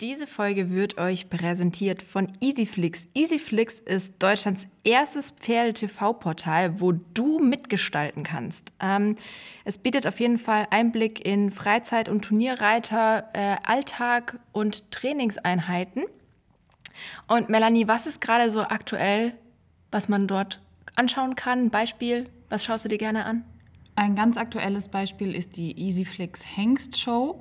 Diese Folge wird euch präsentiert von EasyFlix. EasyFlix ist Deutschlands erstes Pferde-TV-Portal, wo du mitgestalten kannst. Ähm, es bietet auf jeden Fall Einblick in Freizeit- und Turnierreiter, äh, Alltag und Trainingseinheiten. Und Melanie, was ist gerade so aktuell, was man dort anschauen kann? Beispiel, was schaust du dir gerne an? Ein ganz aktuelles Beispiel ist die EasyFlix Hengst Show.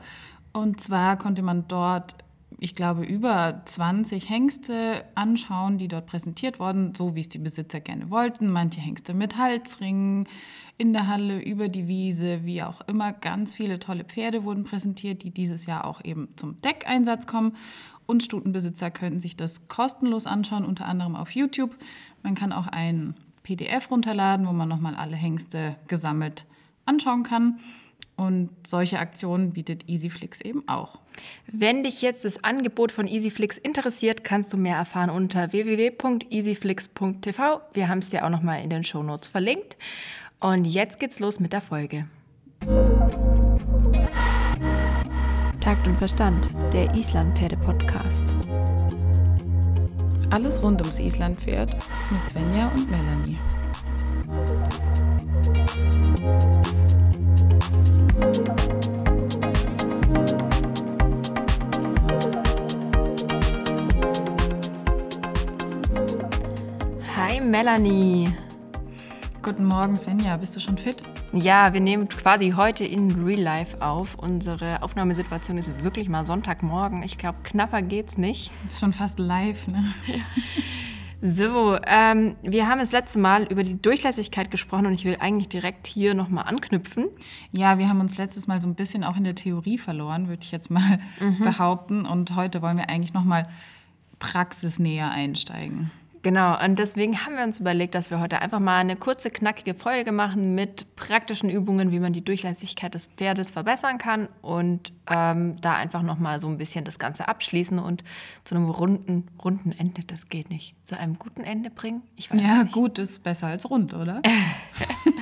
Und zwar konnte man dort ich glaube, über 20 Hengste anschauen, die dort präsentiert wurden, so wie es die Besitzer gerne wollten. Manche Hengste mit Halsringen, in der Halle, über die Wiese, wie auch immer. Ganz viele tolle Pferde wurden präsentiert, die dieses Jahr auch eben zum Deckeinsatz kommen. Und Stutenbesitzer können sich das kostenlos anschauen, unter anderem auf YouTube. Man kann auch ein PDF runterladen, wo man nochmal alle Hengste gesammelt anschauen kann. Und solche Aktionen bietet EasyFlix eben auch. Wenn dich jetzt das Angebot von EasyFlix interessiert, kannst du mehr erfahren unter www.easyflix.tv. Wir haben es dir auch nochmal in den Shownotes verlinkt. Und jetzt geht's los mit der Folge. Takt und Verstand, der Islandpferde-Podcast. Alles rund ums Islandpferd mit Svenja und Melanie. Melanie. Guten Morgen, Svenja. Bist du schon fit? Ja, wir nehmen quasi heute in Real Life auf. Unsere Aufnahmesituation ist wirklich mal Sonntagmorgen. Ich glaube, knapper geht's nicht. Ist schon fast live, ne? Ja. So, ähm, wir haben das letzte Mal über die Durchlässigkeit gesprochen und ich will eigentlich direkt hier nochmal anknüpfen. Ja, wir haben uns letztes Mal so ein bisschen auch in der Theorie verloren, würde ich jetzt mal mhm. behaupten. Und heute wollen wir eigentlich nochmal praxisnäher einsteigen. Genau, und deswegen haben wir uns überlegt, dass wir heute einfach mal eine kurze, knackige Folge machen mit praktischen Übungen, wie man die Durchlässigkeit des Pferdes verbessern kann und ähm, da einfach nochmal so ein bisschen das Ganze abschließen und zu einem runden, runden Ende, das geht nicht, zu einem guten Ende bringen. Ich weiß ja, nicht. gut ist besser als rund, oder?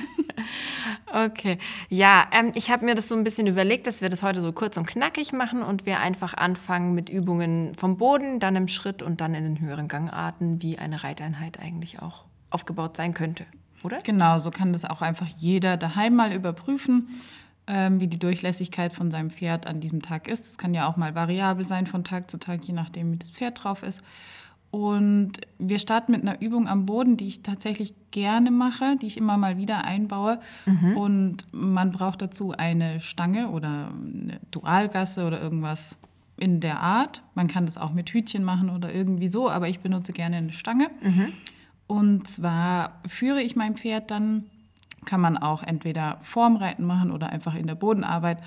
Okay, ja, ähm, ich habe mir das so ein bisschen überlegt, dass wir das heute so kurz und knackig machen und wir einfach anfangen mit Übungen vom Boden, dann im Schritt und dann in den höheren Gangarten, wie eine Reiteinheit eigentlich auch aufgebaut sein könnte, oder? Genau, so kann das auch einfach jeder daheim mal überprüfen, ähm, wie die Durchlässigkeit von seinem Pferd an diesem Tag ist. Das kann ja auch mal variabel sein von Tag zu Tag, je nachdem, wie das Pferd drauf ist. Und wir starten mit einer Übung am Boden, die ich tatsächlich gerne mache, die ich immer mal wieder einbaue. Mhm. Und man braucht dazu eine Stange oder eine Dualgasse oder irgendwas in der Art. Man kann das auch mit Hütchen machen oder irgendwie so, aber ich benutze gerne eine Stange. Mhm. Und zwar führe ich mein Pferd dann, kann man auch entweder vorm Reiten machen oder einfach in der Bodenarbeit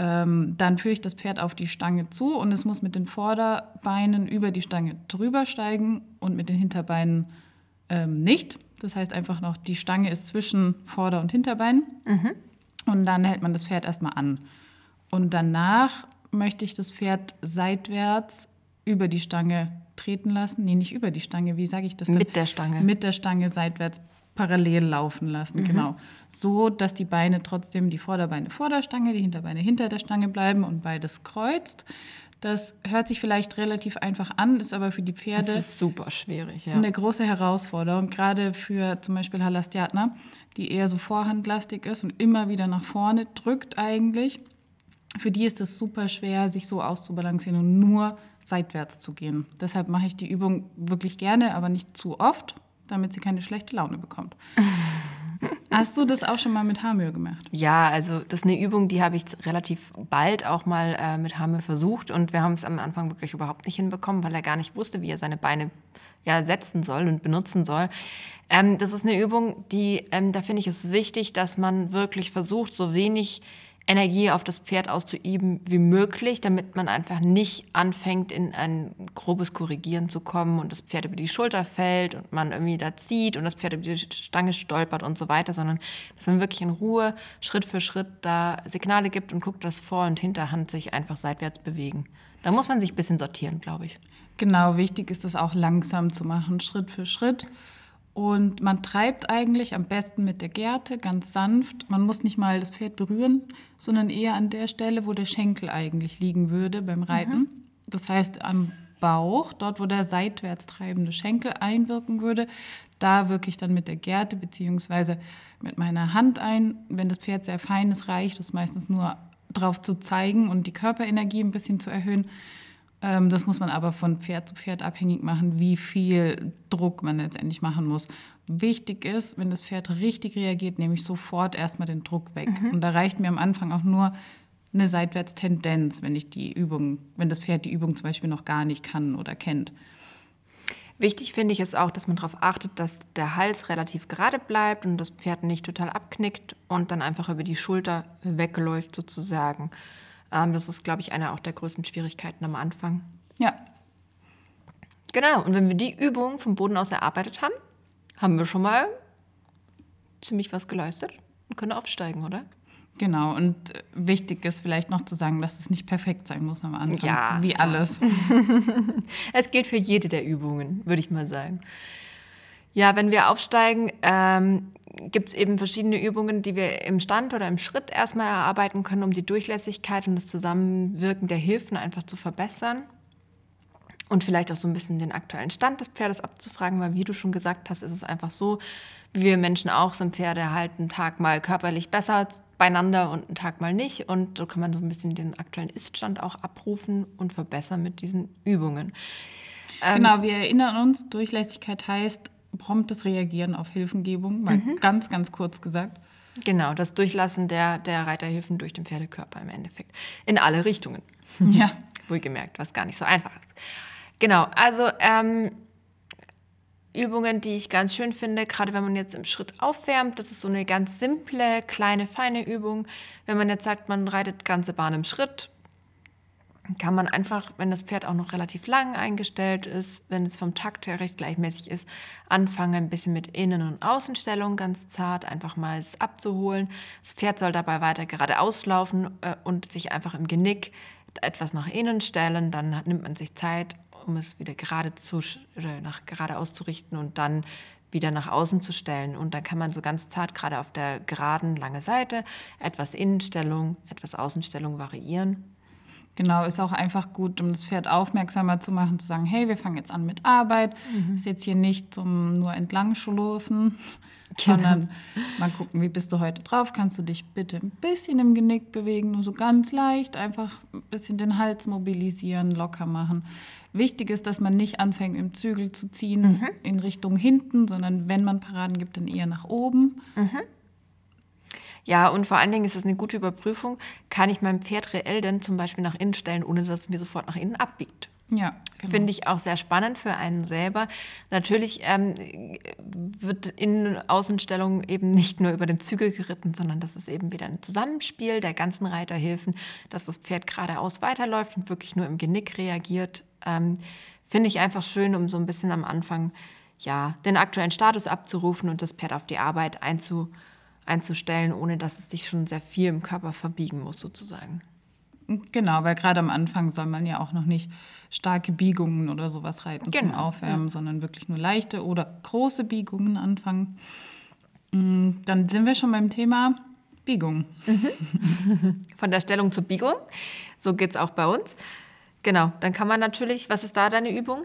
ähm, dann führe ich das Pferd auf die Stange zu und es muss mit den Vorderbeinen über die Stange drüber steigen und mit den Hinterbeinen ähm, nicht. Das heißt einfach noch, die Stange ist zwischen Vorder- und Hinterbeinen. Mhm. Und dann hält man das Pferd erstmal an. Und danach möchte ich das Pferd seitwärts über die Stange treten lassen. Nee, nicht über die Stange, wie sage ich das denn? Mit der Stange. Mit der Stange seitwärts parallel laufen lassen, mhm. genau. So, dass die Beine trotzdem, die Vorderbeine vor der Stange, die Hinterbeine hinter der Stange bleiben und beides kreuzt. Das hört sich vielleicht relativ einfach an, ist aber für die Pferde das ist super schwierig, ja. eine große Herausforderung, gerade für zum Beispiel Halastiatna, die eher so vorhandlastig ist und immer wieder nach vorne drückt eigentlich. Für die ist es super schwer, sich so auszubalancieren und nur seitwärts zu gehen. Deshalb mache ich die Übung wirklich gerne, aber nicht zu oft, damit sie keine schlechte Laune bekommt. Hast du das auch schon mal mit Haarmühe gemacht? Ja, also das ist eine Übung, die habe ich relativ bald auch mal äh, mit Haarmühe versucht und wir haben es am Anfang wirklich überhaupt nicht hinbekommen, weil er gar nicht wusste, wie er seine Beine ja, setzen soll und benutzen soll. Ähm, das ist eine Übung, die, ähm, da finde ich es wichtig, dass man wirklich versucht, so wenig Energie auf das Pferd auszuüben wie möglich, damit man einfach nicht anfängt, in ein grobes Korrigieren zu kommen und das Pferd über die Schulter fällt und man irgendwie da zieht und das Pferd über die Stange stolpert und so weiter, sondern dass man wirklich in Ruhe Schritt für Schritt da Signale gibt und guckt, dass Vor- und Hinterhand sich einfach seitwärts bewegen. Da muss man sich ein bisschen sortieren, glaube ich. Genau, wichtig ist es auch langsam zu machen, Schritt für Schritt. Und man treibt eigentlich am besten mit der Gerte ganz sanft. Man muss nicht mal das Pferd berühren, sondern eher an der Stelle, wo der Schenkel eigentlich liegen würde beim Reiten. Mhm. Das heißt, am Bauch, dort wo der seitwärts treibende Schenkel einwirken würde, da wirke ich dann mit der Gerte bzw. mit meiner Hand ein. Wenn das Pferd sehr fein ist, reicht es meistens nur darauf zu zeigen und die Körperenergie ein bisschen zu erhöhen. Ähm, das muss man aber von Pferd zu Pferd abhängig machen, wie viel Druck man letztendlich machen muss. Wichtig ist, wenn das Pferd richtig reagiert, nehme ich sofort erstmal den Druck weg. Mhm. Und da reicht mir am Anfang auch nur eine Seitwärtstendenz, wenn ich die Übung, wenn das Pferd die Übung zum Beispiel noch gar nicht kann oder kennt. Wichtig finde ich es auch, dass man darauf achtet, dass der Hals relativ gerade bleibt und das Pferd nicht total abknickt und dann einfach über die Schulter wegläuft sozusagen. Ähm, das ist, glaube ich, eine auch der größten Schwierigkeiten am Anfang. Ja. Genau, und wenn wir die Übung vom Boden aus erarbeitet haben, haben wir schon mal ziemlich was geleistet und können aufsteigen, oder? Genau, und wichtig ist vielleicht noch zu sagen, dass es nicht perfekt sein muss am Anfang, ja, wie alles. es gilt für jede der Übungen, würde ich mal sagen. Ja, wenn wir aufsteigen, ähm, gibt es eben verschiedene Übungen, die wir im Stand oder im Schritt erstmal erarbeiten können, um die Durchlässigkeit und das Zusammenwirken der Hilfen einfach zu verbessern. Und vielleicht auch so ein bisschen den aktuellen Stand des Pferdes abzufragen, weil wie du schon gesagt hast, ist es einfach so, wie wir Menschen auch sind Pferde halt einen Tag mal körperlich besser beieinander und einen Tag mal nicht. Und so kann man so ein bisschen den aktuellen Iststand auch abrufen und verbessern mit diesen Übungen. Ähm, genau, wir erinnern uns, Durchlässigkeit heißt promptes Reagieren auf Hilfengebung, mal mhm. ganz, ganz kurz gesagt. Genau, das Durchlassen der, der Reiterhilfen durch den Pferdekörper im Endeffekt. In alle Richtungen. Ja. Wohlgemerkt, was gar nicht so einfach ist. Genau, also ähm, Übungen, die ich ganz schön finde, gerade wenn man jetzt im Schritt aufwärmt. Das ist so eine ganz simple, kleine, feine Übung. Wenn man jetzt sagt, man reitet ganze Bahn im Schritt, kann man einfach, wenn das Pferd auch noch relativ lang eingestellt ist, wenn es vom Takt her recht gleichmäßig ist, anfangen ein bisschen mit Innen- und Außenstellung ganz zart, einfach mal es abzuholen. Das Pferd soll dabei weiter geradeaus laufen äh, und sich einfach im Genick etwas nach innen stellen. Dann nimmt man sich Zeit, um es wieder gerade zu, oder nach gerade auszurichten und dann wieder nach außen zu stellen. Und dann kann man so ganz zart gerade auf der geraden lange Seite etwas Innenstellung, etwas Außenstellung variieren. Genau, ist auch einfach gut, um das Pferd aufmerksamer zu machen, zu sagen, hey, wir fangen jetzt an mit Arbeit. Mhm. Ist jetzt hier nicht zum nur entlang schlurfen, genau. sondern mal gucken, wie bist du heute drauf? Kannst du dich bitte ein bisschen im Genick bewegen, nur so ganz leicht, einfach ein bisschen den Hals mobilisieren, locker machen. Wichtig ist, dass man nicht anfängt, im Zügel zu ziehen mhm. in Richtung hinten, sondern wenn man Paraden gibt, dann eher nach oben. Mhm. Ja, und vor allen Dingen ist es eine gute Überprüfung. Kann ich mein Pferd reell denn zum Beispiel nach innen stellen, ohne dass es mir sofort nach innen abbiegt? Ja, genau. Finde ich auch sehr spannend für einen selber. Natürlich ähm, wird in Außenstellung eben nicht nur über den Zügel geritten, sondern das ist eben wieder ein Zusammenspiel der ganzen Reiterhilfen, dass das Pferd geradeaus weiterläuft und wirklich nur im Genick reagiert. Ähm, Finde ich einfach schön, um so ein bisschen am Anfang ja, den aktuellen Status abzurufen und das Pferd auf die Arbeit einzu, einzustellen, ohne dass es sich schon sehr viel im Körper verbiegen muss, sozusagen. Genau, weil gerade am Anfang soll man ja auch noch nicht starke Biegungen oder sowas reiten genau, zum Aufwärmen, ja. sondern wirklich nur leichte oder große Biegungen anfangen. Mm, dann sind wir schon beim Thema Biegung. Mhm. Von der Stellung zur Biegung. So geht es auch bei uns. Genau, dann kann man natürlich, was ist da deine Übung?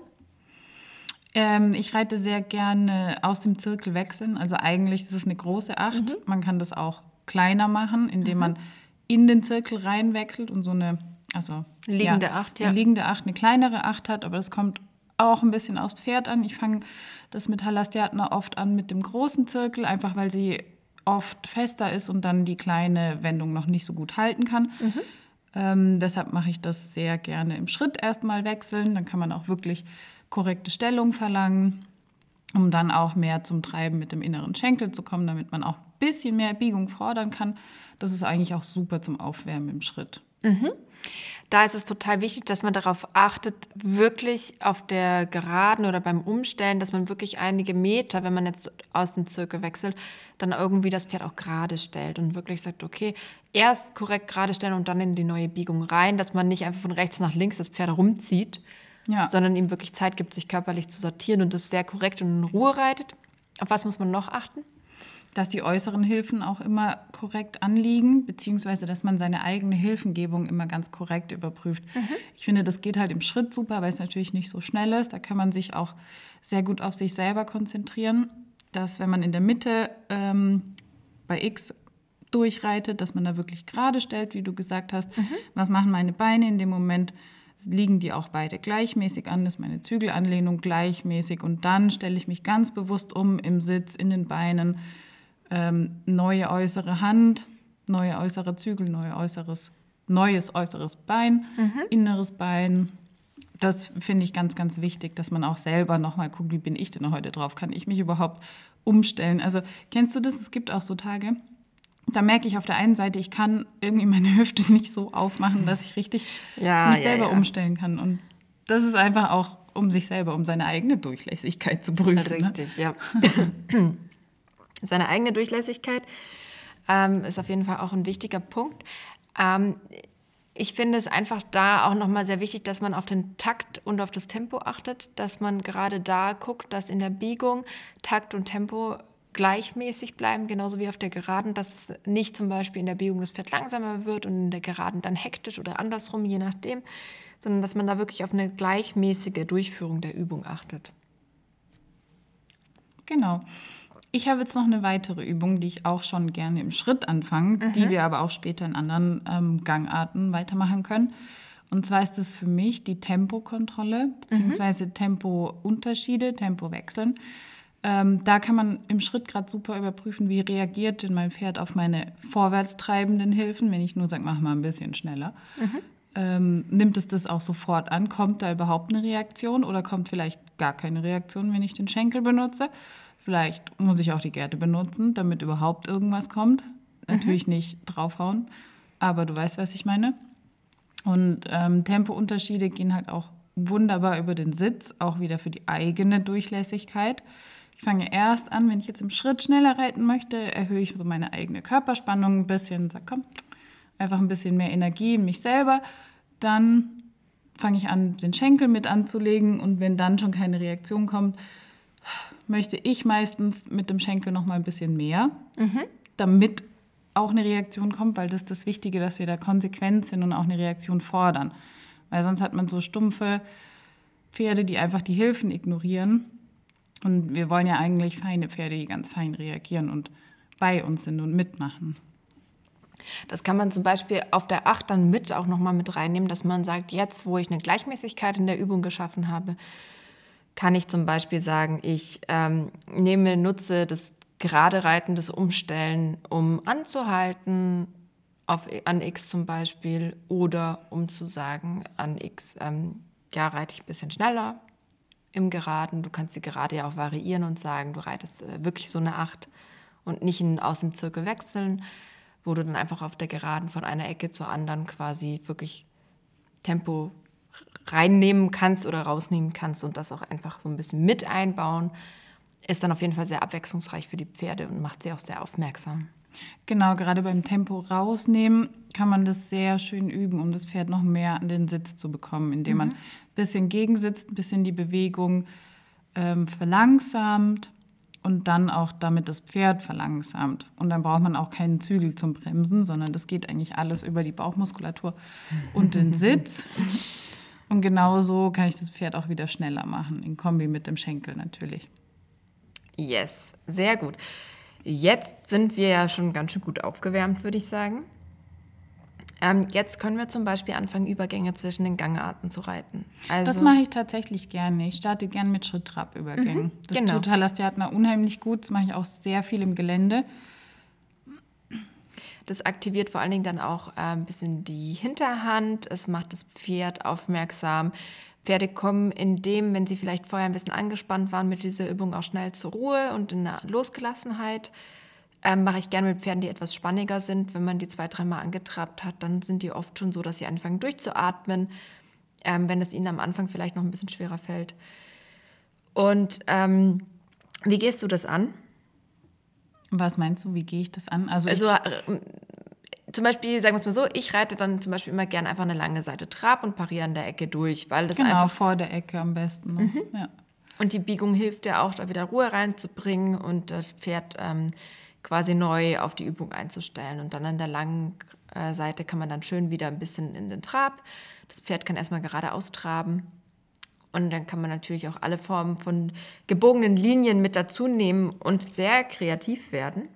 Ähm, ich reite sehr gerne aus dem Zirkel wechseln. Also eigentlich ist es eine große Acht. Mhm. Man kann das auch kleiner machen, indem mhm. man in den Zirkel reinwechselt und so eine, also liegende ja, Acht, ja. Eine liegende Acht, eine kleinere Acht hat, aber das kommt auch ein bisschen aufs Pferd an. Ich fange das mit Halastiatna oft an mit dem großen Zirkel, einfach weil sie oft fester ist und dann die kleine Wendung noch nicht so gut halten kann. Mhm. Ähm, deshalb mache ich das sehr gerne im Schritt erstmal wechseln. Dann kann man auch wirklich korrekte Stellung verlangen, um dann auch mehr zum Treiben mit dem inneren Schenkel zu kommen, damit man auch ein bisschen mehr Biegung fordern kann. Das ist eigentlich auch super zum Aufwärmen im Schritt. Mhm. Da ist es total wichtig, dass man darauf achtet, wirklich auf der Geraden oder beim Umstellen, dass man wirklich einige Meter, wenn man jetzt aus dem Zirkel wechselt, dann irgendwie das Pferd auch gerade stellt und wirklich sagt, okay, erst korrekt gerade stellen und dann in die neue Biegung rein, dass man nicht einfach von rechts nach links das Pferd rumzieht, ja. sondern ihm wirklich Zeit gibt, sich körperlich zu sortieren und das sehr korrekt und in Ruhe reitet. Auf was muss man noch achten? dass die äußeren Hilfen auch immer korrekt anliegen, beziehungsweise dass man seine eigene Hilfengebung immer ganz korrekt überprüft. Mhm. Ich finde, das geht halt im Schritt super, weil es natürlich nicht so schnell ist. Da kann man sich auch sehr gut auf sich selber konzentrieren, dass wenn man in der Mitte ähm, bei X durchreitet, dass man da wirklich gerade stellt, wie du gesagt hast. Mhm. Was machen meine Beine in dem Moment? Liegen die auch beide gleichmäßig an? Ist meine Zügelanlehnung gleichmäßig? Und dann stelle ich mich ganz bewusst um im Sitz, in den Beinen ähm, neue äußere Hand, neue äußere Zügel, neue äußeres, neues äußeres Bein, mhm. inneres Bein. Das finde ich ganz, ganz wichtig, dass man auch selber nochmal guckt, wie bin ich denn heute drauf? Kann ich mich überhaupt umstellen? Also kennst du das? Es gibt auch so Tage, da merke ich auf der einen Seite, ich kann irgendwie meine Hüfte nicht so aufmachen, dass ich richtig ja, mich ja, selber ja. umstellen kann. Und das ist einfach auch, um sich selber, um seine eigene Durchlässigkeit zu prüfen. Ne? Richtig, ne? ja. Seine eigene Durchlässigkeit ähm, ist auf jeden Fall auch ein wichtiger Punkt. Ähm, ich finde es einfach da auch nochmal sehr wichtig, dass man auf den Takt und auf das Tempo achtet, dass man gerade da guckt, dass in der Biegung Takt und Tempo gleichmäßig bleiben, genauso wie auf der Geraden, dass nicht zum Beispiel in der Biegung das Pferd langsamer wird und in der Geraden dann hektisch oder andersrum, je nachdem, sondern dass man da wirklich auf eine gleichmäßige Durchführung der Übung achtet. Genau. Ich habe jetzt noch eine weitere Übung, die ich auch schon gerne im Schritt anfange, mhm. die wir aber auch später in anderen ähm, Gangarten weitermachen können. Und zwar ist es für mich die Tempokontrolle bzw. Mhm. Tempounterschiede, Tempowechseln. Ähm, da kann man im Schritt gerade super überprüfen, wie reagiert denn mein Pferd auf meine vorwärts treibenden Hilfen, wenn ich nur sage, mach mal ein bisschen schneller. Mhm. Ähm, nimmt es das auch sofort an? Kommt da überhaupt eine Reaktion oder kommt vielleicht gar keine Reaktion, wenn ich den Schenkel benutze? Vielleicht muss ich auch die Gerte benutzen, damit überhaupt irgendwas kommt. Natürlich mhm. nicht draufhauen, aber du weißt, was ich meine. Und ähm, Tempounterschiede gehen halt auch wunderbar über den Sitz, auch wieder für die eigene Durchlässigkeit. Ich fange erst an, wenn ich jetzt im Schritt schneller reiten möchte, erhöhe ich so meine eigene Körperspannung ein bisschen, sage komm, einfach ein bisschen mehr Energie in mich selber. Dann fange ich an, den Schenkel mit anzulegen und wenn dann schon keine Reaktion kommt, möchte ich meistens mit dem Schenkel noch mal ein bisschen mehr, mhm. damit auch eine Reaktion kommt, weil das ist das Wichtige, dass wir da konsequent sind und auch eine Reaktion fordern. Weil sonst hat man so stumpfe Pferde, die einfach die Hilfen ignorieren. Und wir wollen ja eigentlich feine Pferde, die ganz fein reagieren und bei uns sind und mitmachen. Das kann man zum Beispiel auf der Acht dann mit auch nochmal mit reinnehmen, dass man sagt, jetzt, wo ich eine Gleichmäßigkeit in der Übung geschaffen habe, kann ich zum Beispiel sagen, ich ähm, nehme, nutze das gerade Reiten, das Umstellen, um anzuhalten auf, an X zum Beispiel oder um zu sagen an X, ähm, ja, reite ich ein bisschen schneller im Geraden. Du kannst die Gerade ja auch variieren und sagen, du reitest äh, wirklich so eine Acht und nicht in, aus dem Zirkel wechseln, wo du dann einfach auf der Geraden von einer Ecke zur anderen quasi wirklich Tempo reinnehmen kannst oder rausnehmen kannst und das auch einfach so ein bisschen mit einbauen, ist dann auf jeden Fall sehr abwechslungsreich für die Pferde und macht sie auch sehr aufmerksam. Genau, gerade beim Tempo rausnehmen kann man das sehr schön üben, um das Pferd noch mehr an den Sitz zu bekommen, indem mhm. man ein bisschen gegensitzt, ein bisschen die Bewegung ähm, verlangsamt und dann auch damit das Pferd verlangsamt. Und dann braucht man auch keinen Zügel zum Bremsen, sondern das geht eigentlich alles über die Bauchmuskulatur und den Sitz. Und genau so kann ich das Pferd auch wieder schneller machen, in Kombi mit dem Schenkel natürlich. Yes, sehr gut. Jetzt sind wir ja schon ganz schön gut aufgewärmt, würde ich sagen. Ähm, jetzt können wir zum Beispiel anfangen, Übergänge zwischen den Gangarten zu reiten. Also, das mache ich tatsächlich gerne. Ich starte gerne mit Schritt-Trab-Übergängen. Mhm, das genau. tut Halastiatna unheimlich gut. Das mache ich auch sehr viel im Gelände. Das aktiviert vor allen Dingen dann auch äh, ein bisschen die Hinterhand. Es macht das Pferd aufmerksam. Pferde kommen in dem, wenn sie vielleicht vorher ein bisschen angespannt waren, mit dieser Übung auch schnell zur Ruhe und in einer Losgelassenheit. Ähm, mache ich gerne mit Pferden, die etwas spanniger sind. Wenn man die zwei, dreimal angetrabt hat, dann sind die oft schon so, dass sie anfangen durchzuatmen, ähm, wenn es ihnen am Anfang vielleicht noch ein bisschen schwerer fällt. Und ähm, wie gehst du das an? Was meinst du, wie gehe ich das an? Also, also zum Beispiel, sagen wir es mal so, ich reite dann zum Beispiel immer gerne einfach eine lange Seite Trab und pariere an der Ecke durch, weil das genau, einfach vor der Ecke am besten. Ne? Mhm. Ja. Und die Biegung hilft ja auch, da wieder Ruhe reinzubringen und das Pferd ähm, quasi neu auf die Übung einzustellen. Und dann an der langen äh, Seite kann man dann schön wieder ein bisschen in den Trab. Das Pferd kann erstmal geradeaus traben. Und dann kann man natürlich auch alle Formen von gebogenen Linien mit dazu nehmen und sehr kreativ werden.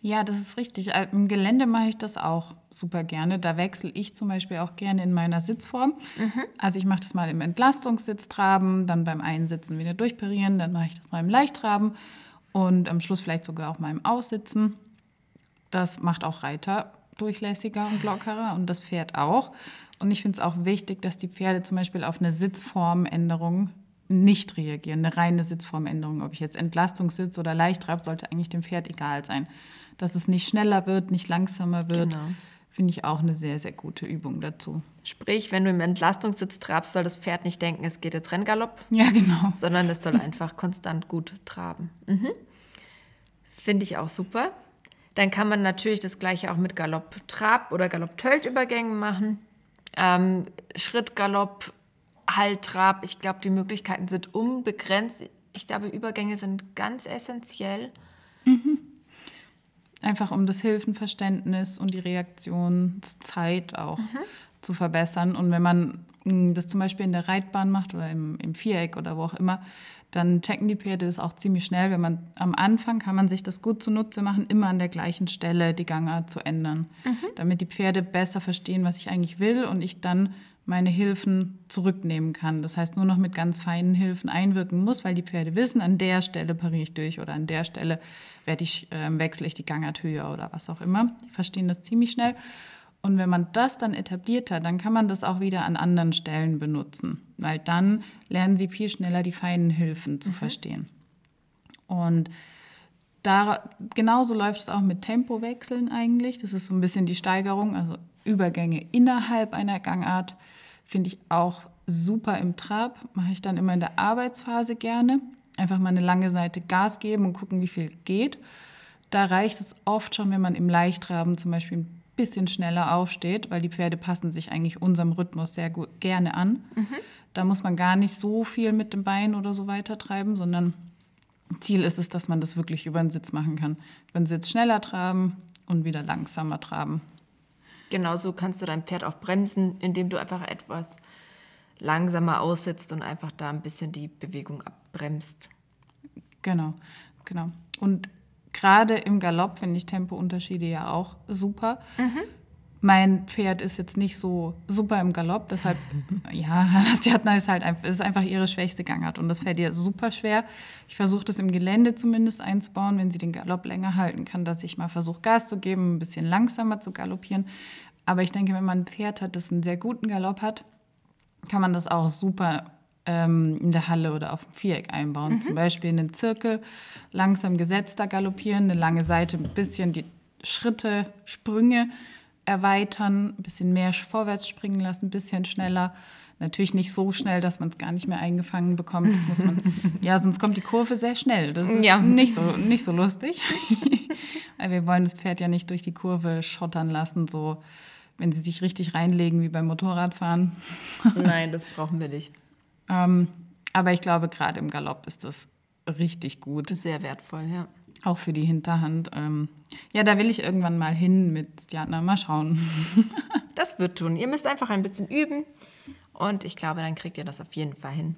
Ja, das ist richtig. Äh, Im Gelände mache ich das auch super gerne. Da wechsle ich zum Beispiel auch gerne in meiner Sitzform. Mhm. Also ich mache das mal im Entlastungssitz traben, dann beim Einsitzen wieder durchparieren, dann mache ich das mal im Leichttraben und am Schluss vielleicht sogar auch mal im Aussitzen. Das macht auch Reiter durchlässiger und lockerer und das Pferd auch. Und ich finde es auch wichtig, dass die Pferde zum Beispiel auf eine Sitzformänderung nicht reagieren. Eine reine Sitzformänderung, ob ich jetzt Entlastungssitz oder Leichtrab, sollte eigentlich dem Pferd egal sein. Dass es nicht schneller wird, nicht langsamer wird, genau. finde ich auch eine sehr, sehr gute Übung dazu. Sprich, wenn du im Entlastungssitz trabst, soll das Pferd nicht denken, es geht jetzt Renngalopp. Ja, genau. Sondern es soll einfach konstant gut traben. Mhm. Finde ich auch super. Dann kann man natürlich das gleiche auch mit Galopp-Trab oder Galopp-Tölt-Übergängen machen. Ähm, Schritt, Galopp, Halt, Trab. Ich glaube, die Möglichkeiten sind unbegrenzt. Ich glaube, Übergänge sind ganz essentiell. Mhm. Einfach um das Hilfenverständnis und die Reaktionszeit auch mhm. zu verbessern. Und wenn man hm, das zum Beispiel in der Reitbahn macht oder im, im Viereck oder wo auch immer, dann checken die Pferde das auch ziemlich schnell. Wenn man am Anfang kann man sich das gut zunutze machen, immer an der gleichen Stelle die Gangart zu ändern, mhm. damit die Pferde besser verstehen, was ich eigentlich will und ich dann meine Hilfen zurücknehmen kann. Das heißt, nur noch mit ganz feinen Hilfen einwirken muss, weil die Pferde wissen, an der Stelle pariere ich durch oder an der Stelle werde ich, äh, wechsle ich die Gangart höher oder was auch immer. Die verstehen das ziemlich schnell. Und wenn man das dann etabliert hat, dann kann man das auch wieder an anderen Stellen benutzen, weil dann lernen sie viel schneller die feinen Hilfen zu mhm. verstehen. Und da, genauso läuft es auch mit Tempowechseln eigentlich. Das ist so ein bisschen die Steigerung, also Übergänge innerhalb einer Gangart finde ich auch super im Trab. Mache ich dann immer in der Arbeitsphase gerne. Einfach mal eine lange Seite Gas geben und gucken, wie viel geht. Da reicht es oft schon, wenn man im Leichttraben zum Beispiel ein bisschen schneller aufsteht, weil die Pferde passen sich eigentlich unserem Rhythmus sehr gut, gerne an. Mhm. Da muss man gar nicht so viel mit dem Bein oder so weiter treiben, sondern Ziel ist es, dass man das wirklich über den Sitz machen kann. Über den Sitz schneller traben und wieder langsamer traben. Genauso kannst du dein Pferd auch bremsen, indem du einfach etwas langsamer aussitzt und einfach da ein bisschen die Bewegung abbremst. Genau, genau. Und gerade im Galopp finde ich Tempounterschiede ja auch super. Mhm. Mein Pferd ist jetzt nicht so super im Galopp, deshalb, ja, Lastiatna ist halt einfach, ist einfach ihre schwächste Gangart und das fällt ihr super schwer. Ich versuche das im Gelände zumindest einzubauen, wenn sie den Galopp länger halten kann, dass ich mal versuche, Gas zu geben, ein bisschen langsamer zu galoppieren. Aber ich denke, wenn man ein Pferd hat, das einen sehr guten Galopp hat, kann man das auch super ähm, in der Halle oder auf dem Viereck einbauen. Mhm. Zum Beispiel einen Zirkel, langsam gesetzter galoppieren, eine lange Seite, ein bisschen die Schritte, Sprünge erweitern, ein bisschen mehr vorwärts springen lassen, ein bisschen schneller. Natürlich nicht so schnell, dass man es gar nicht mehr eingefangen bekommt. Das muss man, ja, sonst kommt die Kurve sehr schnell. Das ist ja. nicht, so, nicht so lustig. Weil wir wollen das Pferd ja nicht durch die Kurve schottern lassen, so wenn sie sich richtig reinlegen wie beim Motorradfahren. Nein, das brauchen wir nicht. Ähm, aber ich glaube, gerade im Galopp ist das richtig gut. Sehr wertvoll, ja. Auch für die Hinterhand. Ähm, ja, da will ich irgendwann mal hin mit Stjana. Mal schauen. das wird tun. Ihr müsst einfach ein bisschen üben. Und ich glaube, dann kriegt ihr das auf jeden Fall hin.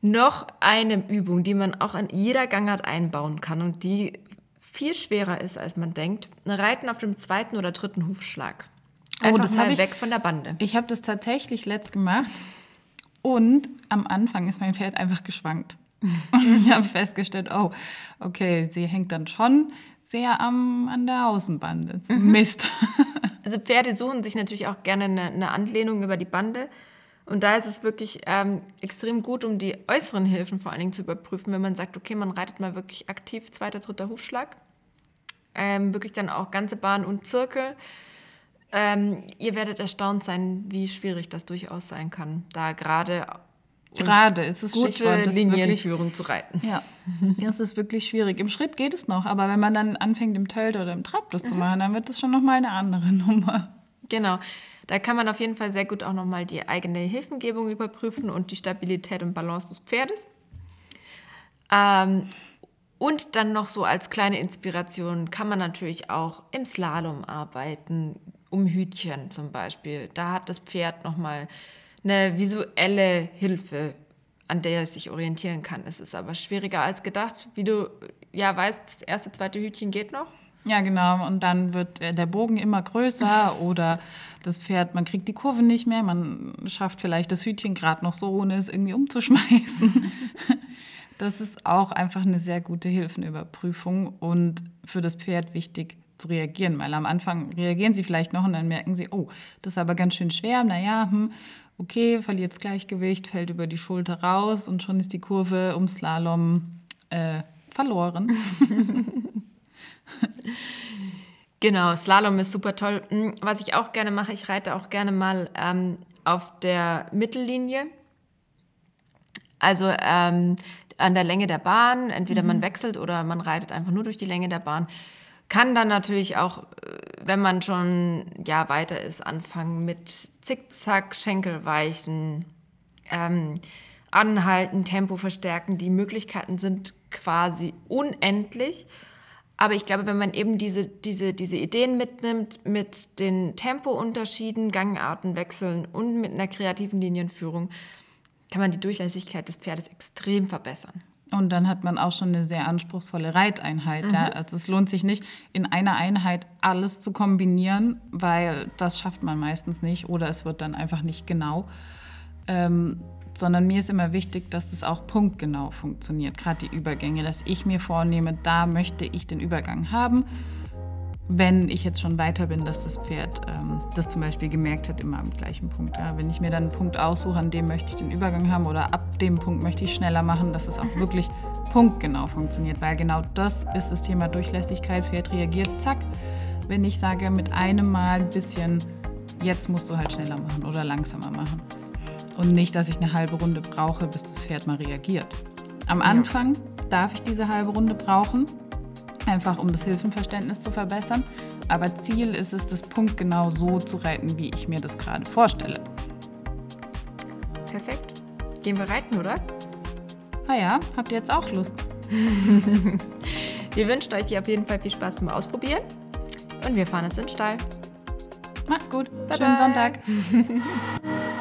Noch eine Übung, die man auch an jeder Gangart einbauen kann und die viel schwerer ist, als man denkt. Reiten auf dem zweiten oder dritten Hufschlag. Oh, einfach oh, das mal ich, weg von der Bande. Ich habe das tatsächlich letzt gemacht und am Anfang ist mein Pferd einfach geschwankt. Und ich habe festgestellt, oh, okay, sie hängt dann schon sehr am, an der Außenbande. Mhm. Mist. Also Pferde suchen sich natürlich auch gerne eine, eine Anlehnung über die Bande. Und da ist es wirklich ähm, extrem gut, um die äußeren Hilfen vor allen Dingen zu überprüfen, wenn man sagt, okay, man reitet mal wirklich aktiv zweiter, dritter Hufschlag. Ähm, wirklich dann auch ganze Bahn und Zirkel. Ähm, ihr werdet erstaunt sein, wie schwierig das durchaus sein kann, da gerade Gerade ist es gute Linienführung zu reiten. Ja, das ist wirklich schwierig. Im Schritt geht es noch, aber wenn man dann anfängt, im Tölt oder im Trab das mhm. zu machen, dann wird das schon nochmal eine andere Nummer. Genau. Da kann man auf jeden Fall sehr gut auch nochmal die eigene Hilfengebung überprüfen und die Stabilität und Balance des Pferdes. Ähm, Und dann noch so als kleine Inspiration kann man natürlich auch im Slalom arbeiten, um Hütchen zum Beispiel. Da hat das Pferd nochmal eine visuelle Hilfe, an der es sich orientieren kann. Es ist aber schwieriger als gedacht. Wie du ja weißt, das erste, zweite Hütchen geht noch. Ja, genau. Und dann wird äh, der Bogen immer größer oder das Pferd, man kriegt die Kurve nicht mehr, man schafft vielleicht das Hütchen gerade noch so, ohne es irgendwie umzuschmeißen. Das ist auch einfach eine sehr gute Hilfenüberprüfung und für das Pferd wichtig zu reagieren, weil am Anfang reagieren sie vielleicht noch und dann merken sie, oh, das ist aber ganz schön schwer, naja, hm, okay, verliert das Gleichgewicht, fällt über die Schulter raus und schon ist die Kurve um Slalom äh, verloren. genau, Slalom ist super toll. Hm, was ich auch gerne mache, ich reite auch gerne mal ähm, auf der Mittellinie. Also ähm, an der Länge der Bahn, entweder mhm. man wechselt oder man reitet einfach nur durch die Länge der Bahn. Kann dann natürlich auch, äh, wenn man schon ja weiter ist, anfangen mit Zickzack, Schenkelweichen, ähm, anhalten, Tempo verstärken. Die Möglichkeiten sind quasi unendlich. Aber ich glaube, wenn man eben diese, diese, diese Ideen mitnimmt mit den Tempounterschieden, Gangarten wechseln und mit einer kreativen Linienführung, kann man die Durchlässigkeit des Pferdes extrem verbessern. Und dann hat man auch schon eine sehr anspruchsvolle Reiteinheit. Mhm. Ja? Also es lohnt sich nicht, in einer Einheit alles zu kombinieren, weil das schafft man meistens nicht oder es wird dann einfach nicht genau. Ähm, sondern mir ist immer wichtig, dass das auch punktgenau funktioniert, gerade die Übergänge, dass ich mir vornehme, da möchte ich den Übergang haben. Wenn ich jetzt schon weiter bin, dass das Pferd ähm, das zum Beispiel gemerkt hat, immer am gleichen Punkt. Ja. Wenn ich mir dann einen Punkt aussuche, an dem möchte ich den Übergang haben oder ab dem Punkt möchte ich schneller machen, dass es auch wirklich punktgenau funktioniert, weil genau das ist das Thema Durchlässigkeit. Pferd reagiert, zack. Wenn ich sage, mit einem Mal ein bisschen, jetzt musst du halt schneller machen oder langsamer machen. Und nicht, dass ich eine halbe Runde brauche, bis das Pferd mal reagiert. Am Anfang darf ich diese halbe Runde brauchen, einfach um das Hilfenverständnis zu verbessern. Aber Ziel ist es, das Punkt genau so zu reiten, wie ich mir das gerade vorstelle. Perfekt. Gehen wir reiten, oder? Ah ja, habt ihr jetzt auch Lust? wir wünschen euch hier auf jeden Fall viel Spaß beim Ausprobieren. Und wir fahren jetzt in den Stall. Macht's gut. Bye Schönen bye. Sonntag.